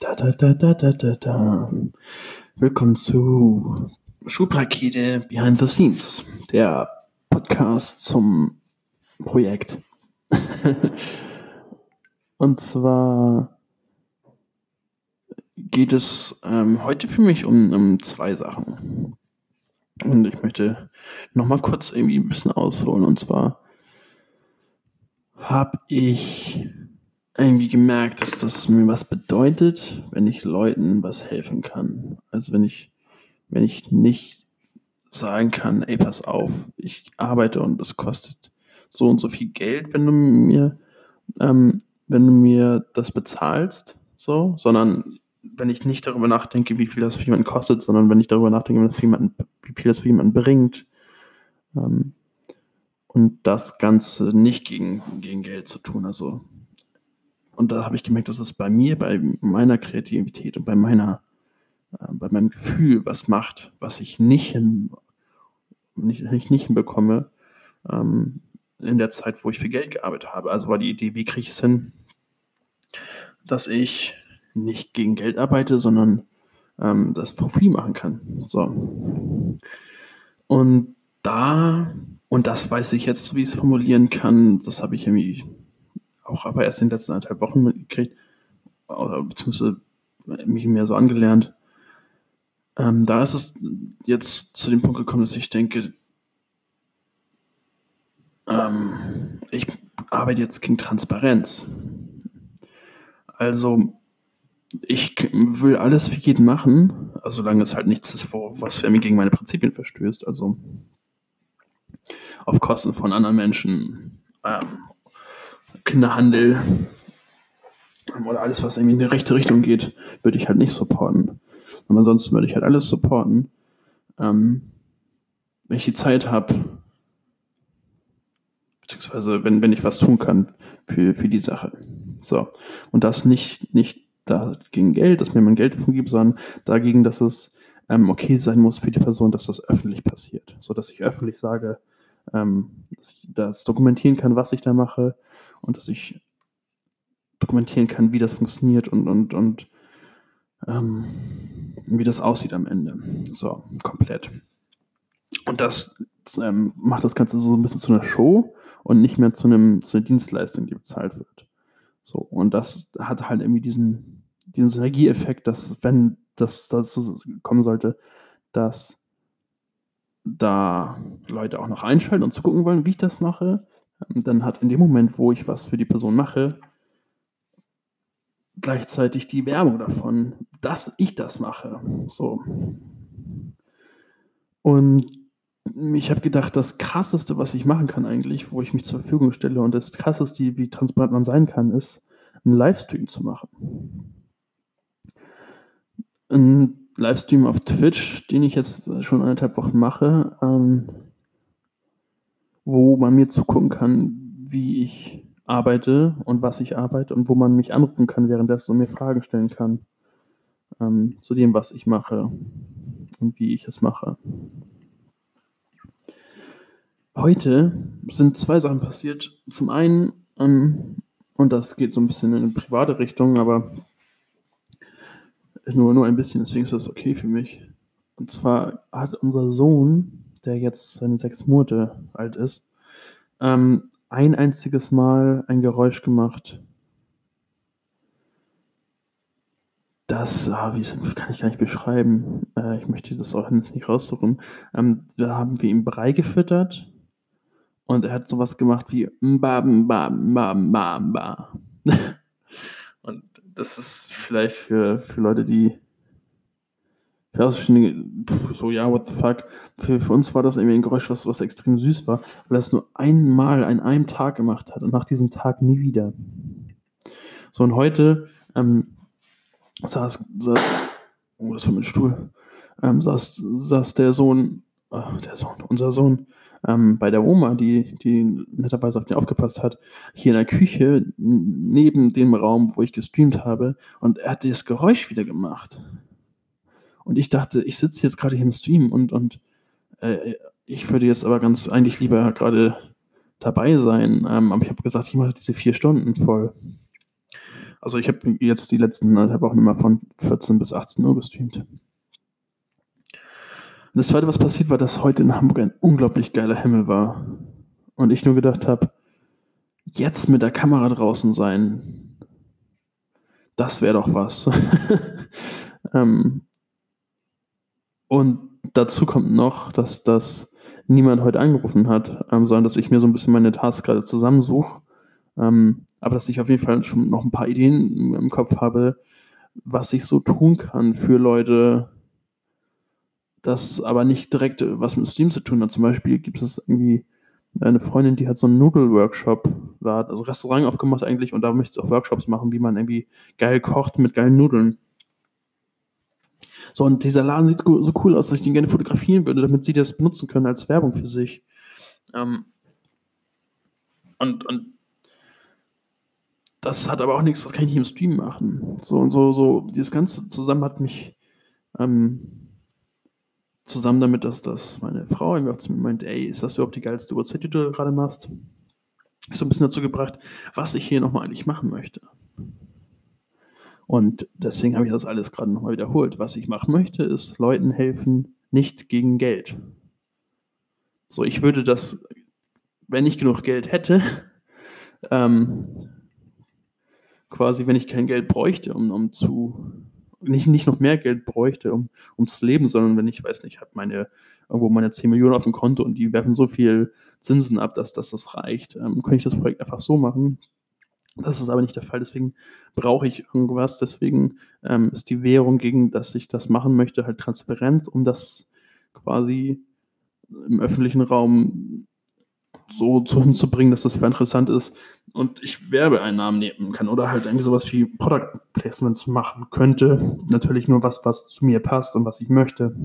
Da, da, da, da, da, da, da. Willkommen zu Schubrakete Behind the Scenes, der Podcast zum Projekt. Und zwar geht es ähm, heute für mich um, um zwei Sachen. Und ich möchte nochmal kurz irgendwie ein bisschen ausholen. Und zwar habe ich irgendwie gemerkt, dass das mir was bedeutet, wenn ich Leuten was helfen kann. Also wenn ich, wenn ich nicht sagen kann, ey, pass auf, ich arbeite und es kostet so und so viel Geld, wenn du mir, ähm, wenn du mir das bezahlst, so, sondern wenn ich nicht darüber nachdenke, wie viel das für jemanden kostet, sondern wenn ich darüber nachdenke, wie, jemanden, wie viel das für jemanden bringt, ähm, und das Ganze nicht gegen, gegen Geld zu tun. Also und da habe ich gemerkt, dass es bei mir, bei meiner Kreativität und bei meiner, äh, bei meinem Gefühl was macht, was ich nicht, hin, nicht, nicht hinbekomme ähm, in der Zeit, wo ich für Geld gearbeitet habe. Also war die Idee, wie kriege ich es hin, dass ich nicht gegen Geld arbeite, sondern ähm, das for free machen kann. So. Und da, und das weiß ich jetzt, wie ich es formulieren kann, das habe ich irgendwie auch aber erst in den letzten anderthalb Wochen mitgekriegt, oder beziehungsweise mich mehr so angelernt. Ähm, da ist es jetzt zu dem Punkt gekommen, dass ich denke, ähm, ich arbeite jetzt gegen Transparenz. Also ich will alles für jeden machen, solange es halt nichts ist, was für mich gegen meine Prinzipien verstößt. Also auf Kosten von anderen Menschen ähm, Kinderhandel oder alles, was irgendwie in die rechte Richtung geht, würde ich halt nicht supporten. Aber ansonsten würde ich halt alles supporten. Ähm, wenn ich die Zeit habe, beziehungsweise wenn, wenn ich was tun kann für, für die Sache. So. Und das nicht, nicht dagegen Geld, dass mir man Geld davon gibt, sondern dagegen, dass es ähm, okay sein muss für die Person, dass das öffentlich passiert. So dass ich öffentlich sage, ähm, dass ich das dokumentieren kann, was ich da mache, und dass ich dokumentieren kann, wie das funktioniert und, und, und ähm, wie das aussieht am Ende. So, komplett. Und das ähm, macht das Ganze so ein bisschen zu einer Show und nicht mehr zu, einem, zu einer Dienstleistung, die bezahlt wird. So, und das hat halt irgendwie diesen, diesen Synergieeffekt, dass wenn das dazu kommen sollte, dass da Leute auch noch einschalten und zu gucken wollen, wie ich das mache, dann hat in dem Moment, wo ich was für die Person mache, gleichzeitig die Werbung davon, dass ich das mache. So. Und ich habe gedacht, das krasseste, was ich machen kann eigentlich, wo ich mich zur Verfügung stelle und das krasseste, wie transparent man sein kann, ist, einen Livestream zu machen. Ein Livestream auf Twitch, den ich jetzt schon anderthalb Wochen mache, ähm, wo man mir zugucken kann, wie ich arbeite und was ich arbeite und wo man mich anrufen kann währenddessen und mir Fragen stellen kann ähm, zu dem, was ich mache und wie ich es mache. Heute sind zwei Sachen passiert. Zum einen, ähm, und das geht so ein bisschen in eine private Richtung, aber nur, nur ein bisschen, deswegen ist das okay für mich. Und zwar hat unser Sohn der jetzt seine sechs Monate alt ist, ähm, ein einziges Mal ein Geräusch gemacht. Das, ah, wie kann ich gar nicht beschreiben. Äh, ich möchte das auch nicht raussuchen. Ähm, da haben wir ihm Brei gefüttert und er hat sowas gemacht wie mba, mba, mba, mba, mba. und das ist vielleicht für, für Leute, die so, ja, what the fuck. Für, für uns war das irgendwie ein Geräusch, was, was extrem süß war, weil er es nur einmal an einem Tag gemacht hat und nach diesem Tag nie wieder. So, und heute ähm, saß, saß, oh, das war mein Stuhl, ähm, saß, saß der Sohn, oh, der Sohn, unser Sohn, ähm, bei der Oma, die, die netterweise auf den aufgepasst hat, hier in der Küche, neben dem Raum, wo ich gestreamt habe, und er hat das Geräusch wieder gemacht. Und ich dachte, ich sitze jetzt gerade hier im Stream und, und äh, ich würde jetzt aber ganz eigentlich lieber gerade dabei sein. Ähm, aber ich habe gesagt, ich mache diese vier Stunden voll. also ich habe jetzt die letzten anderthalb Wochen immer von 14 bis 18 Uhr gestreamt. Und das zweite, was passiert war, dass heute in Hamburg ein unglaublich geiler Himmel war. Und ich nur gedacht habe, jetzt mit der Kamera draußen sein, das wäre doch was. ähm, und dazu kommt noch, dass das niemand heute angerufen hat, ähm, sondern dass ich mir so ein bisschen meine Tasks gerade zusammensuche. Ähm, aber dass ich auf jeden Fall schon noch ein paar Ideen im Kopf habe, was ich so tun kann für Leute, das aber nicht direkt was mit Steam zu tun hat. Zum Beispiel gibt es irgendwie eine Freundin, die hat so einen Nudel-Workshop, also Restaurant aufgemacht eigentlich und da möchte sie auch Workshops machen, wie man irgendwie geil kocht mit geilen Nudeln. So, und dieser Laden sieht so cool aus, dass ich den gerne fotografieren würde, damit sie das benutzen können als Werbung für sich. Ähm, und, und das hat aber auch nichts, das kann ich nicht im Stream machen. So und so, so, dieses Ganze zusammen hat mich ähm, zusammen damit, dass das meine Frau irgendwie auch zu mir meint, ey, ist das überhaupt die geilste Uhrzeit, die du gerade machst? So ein bisschen dazu gebracht, was ich hier nochmal eigentlich machen möchte. Und deswegen habe ich das alles gerade nochmal wiederholt. Was ich machen möchte, ist Leuten helfen, nicht gegen Geld. So, ich würde das, wenn ich genug Geld hätte, ähm, quasi, wenn ich kein Geld bräuchte, um, um zu, nicht, nicht noch mehr Geld bräuchte, um, ums Leben, sondern wenn ich, weiß nicht, ich habe meine, irgendwo meine 10 Millionen auf dem Konto und die werfen so viel Zinsen ab, dass, dass das reicht, ähm, könnte ich das Projekt einfach so machen, das ist aber nicht der Fall. Deswegen brauche ich irgendwas. Deswegen ähm, ist die Währung, gegen das ich das machen möchte, halt Transparenz, um das quasi im öffentlichen Raum so zu hinzubringen, dass das für interessant ist und ich Werbeeinnahmen nehmen kann oder halt irgendwie sowas wie Product Placements machen könnte. Natürlich nur was, was zu mir passt und was ich möchte.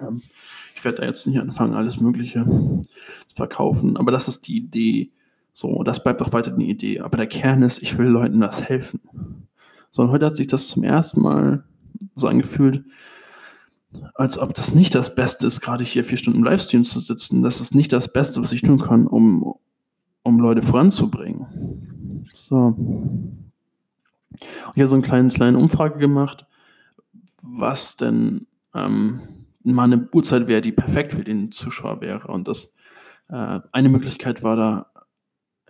Ähm, ich werde da jetzt nicht anfangen, alles Mögliche zu verkaufen, aber das ist die Idee so, das bleibt auch weiter eine Idee. Aber der Kern ist, ich will Leuten was helfen. So, und heute hat sich das zum ersten Mal so angefühlt, als ob das nicht das Beste ist, gerade hier vier Stunden im Livestream zu sitzen. Das ist nicht das Beste, was ich tun kann, um, um Leute voranzubringen. So. Ich habe so eine kleine, kleine Umfrage gemacht, was denn ähm, mal eine Uhrzeit wäre, die perfekt für den Zuschauer wäre. Und das äh, eine Möglichkeit war da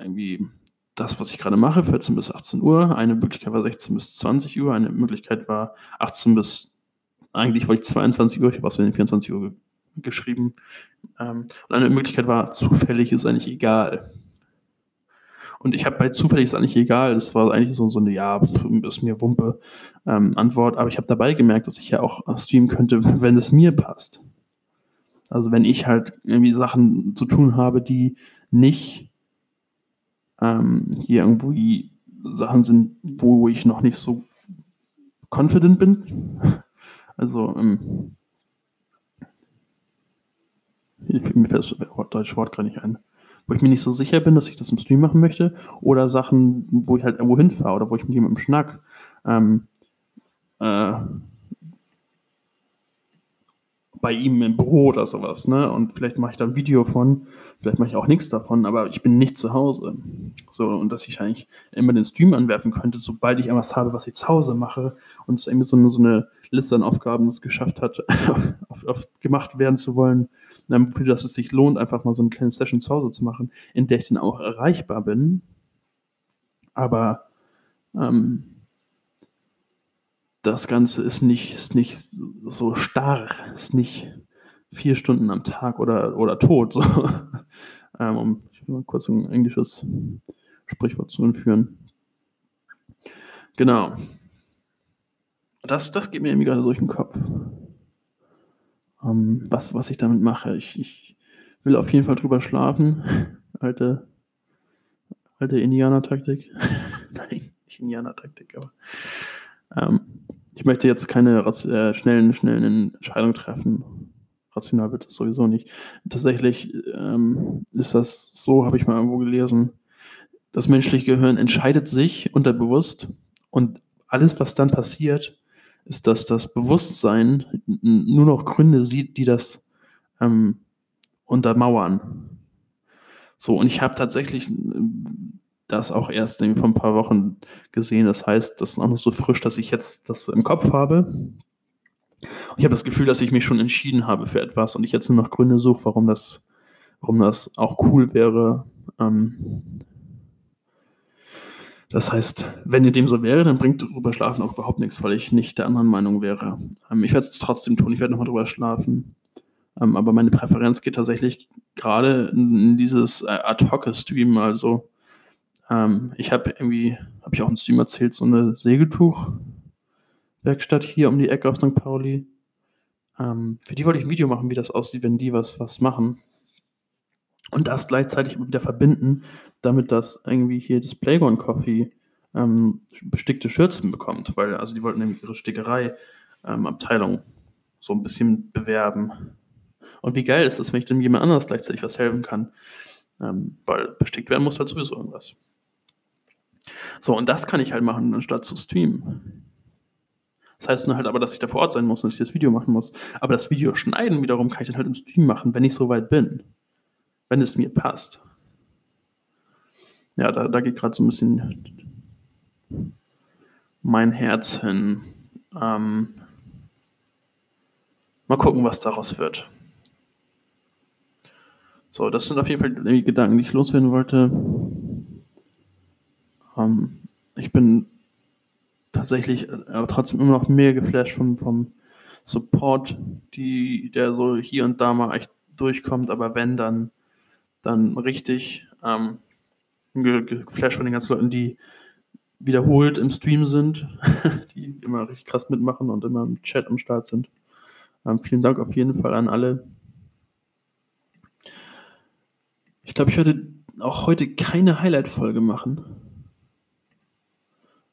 irgendwie das, was ich gerade mache, 14 bis 18 Uhr. Eine Möglichkeit war 16 bis 20 Uhr. Eine Möglichkeit war 18 bis, eigentlich wollte ich 22 Uhr, ich habe auch so in 24 Uhr ge geschrieben. Ähm, und eine Möglichkeit war, zufällig ist eigentlich egal. Und ich habe bei zufällig ist eigentlich egal, das war eigentlich so, so eine, ja, ist mir Wumpe ähm, Antwort, aber ich habe dabei gemerkt, dass ich ja auch streamen könnte, wenn es mir passt. Also wenn ich halt irgendwie Sachen zu tun habe, die nicht ähm, hier irgendwie Sachen sind, wo ich noch nicht so confident bin. Also, ähm, mir fällt das deutsche Wort gerade nicht ein. Wo ich mir nicht so sicher bin, dass ich das im Stream machen möchte. Oder Sachen, wo ich halt irgendwo hinfahre oder wo ich mit jemandem schnack. Ähm, äh, bei ihm im Büro oder sowas, ne? Und vielleicht mache ich da ein Video von, vielleicht mache ich auch nichts davon, aber ich bin nicht zu Hause. So, und dass ich eigentlich immer den Stream anwerfen könnte, sobald ich etwas habe, was ich zu Hause mache und es irgendwie so eine, so eine Liste an Aufgaben es geschafft hat, auf, auf gemacht werden zu wollen, für das es sich lohnt, einfach mal so eine kleine Session zu Hause zu machen, in der ich dann auch erreichbar bin. Aber ähm, das Ganze ist nicht, ist nicht so starr, ist nicht vier Stunden am Tag oder, oder tot. So. ähm, um mal kurz ein englisches Sprichwort zu entführen. Genau. Das, das geht mir irgendwie gerade durch den Kopf. Ähm, was, was ich damit mache. Ich, ich will auf jeden Fall drüber schlafen. Alte, alte Indianer-Taktik. Nein, nicht Indianer-Taktik, aber ähm, ich möchte jetzt keine äh, schnellen, schnellen Entscheidungen treffen. Rational wird das sowieso nicht. Tatsächlich ähm, ist das so, habe ich mal irgendwo gelesen. Das menschliche Gehirn entscheidet sich unterbewusst und alles, was dann passiert, ist, dass das Bewusstsein nur noch Gründe sieht, die das ähm, untermauern. So, und ich habe tatsächlich das auch erst irgendwie vor ein paar Wochen gesehen. Das heißt, das ist auch noch so frisch, dass ich jetzt das im Kopf habe. Und ich habe das Gefühl, dass ich mich schon entschieden habe für etwas und ich jetzt nur noch Gründe suche, warum das, warum das auch cool wäre. Ähm, das heißt, wenn ihr dem so wäre, dann bringt drüber schlafen auch überhaupt nichts, weil ich nicht der anderen Meinung wäre. Ähm, ich werde es trotzdem tun, ich werde nochmal drüber schlafen. Ähm, aber meine Präferenz geht tatsächlich gerade in, in dieses äh, Ad-Hoc-Stream. Also ähm, ich habe irgendwie, habe ich auch im Stream erzählt, so eine Segeltuch-Werkstatt hier um die Ecke auf St. Pauli. Ähm, für die wollte ich ein Video machen, wie das aussieht, wenn die was, was machen. Und das gleichzeitig wieder verbinden, damit das irgendwie hier das Playground Coffee ähm, bestickte Schürzen bekommt, weil also die wollten nämlich ihre Stickerei-Abteilung ähm, so ein bisschen bewerben. Und wie geil ist das, wenn ich dem jemand anderes gleichzeitig was helfen kann? Ähm, weil bestickt werden muss halt sowieso irgendwas. So, und das kann ich halt machen, anstatt zu streamen. Das heißt nur halt aber, dass ich da vor Ort sein muss und dass ich das Video machen muss. Aber das Video schneiden wiederum kann ich dann halt im Stream machen, wenn ich soweit bin wenn es mir passt. Ja, da, da geht gerade so ein bisschen mein Herz hin. Ähm, mal gucken, was daraus wird. So, das sind auf jeden Fall die Gedanken, die ich loswerden wollte. Ähm, ich bin tatsächlich äh, aber trotzdem immer noch mehr geflasht vom, vom Support, die, der so hier und da mal echt durchkommt, aber wenn dann dann richtig ähm, geflasht von den ganzen Leuten, die wiederholt im Stream sind, die immer richtig krass mitmachen und immer im Chat am Start sind. Ähm, vielen Dank auf jeden Fall an alle. Ich glaube, ich werde auch heute keine Highlight-Folge machen.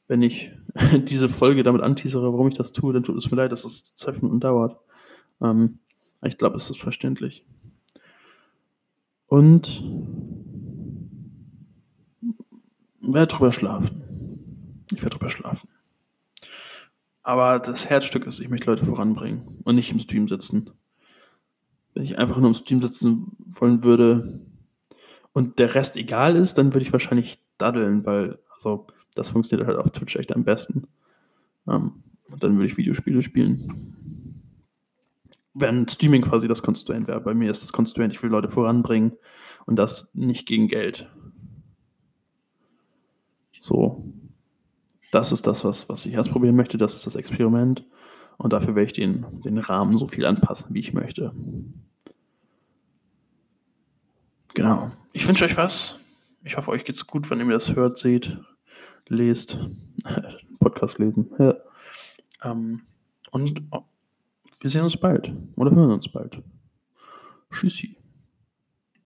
Wenn ich diese Folge damit anteasere, warum ich das tue, dann tut es mir leid, dass es zwölf Minuten dauert. Ähm, ich glaube, es ist verständlich. Und werde drüber schlafen. Ich werde drüber schlafen. Aber das Herzstück ist, ich möchte Leute voranbringen und nicht im Stream sitzen. Wenn ich einfach nur im Stream sitzen wollen würde und der Rest egal ist, dann würde ich wahrscheinlich daddeln, weil also das funktioniert halt auf Twitch echt am besten. Ähm, und dann würde ich Videospiele spielen wenn Streaming quasi das Konstituent wäre. Bei mir ist das Konstituent, ich will Leute voranbringen und das nicht gegen Geld. So. Das ist das, was, was ich ausprobieren möchte. Das ist das Experiment. Und dafür werde ich den, den Rahmen so viel anpassen, wie ich möchte. Genau. Ich wünsche euch was. Ich hoffe, euch geht's gut, wenn ihr mir das hört, seht, lest. Podcast lesen. Ja. Ähm, und wir sehen uns bald oder hören uns bald. Tschüssi.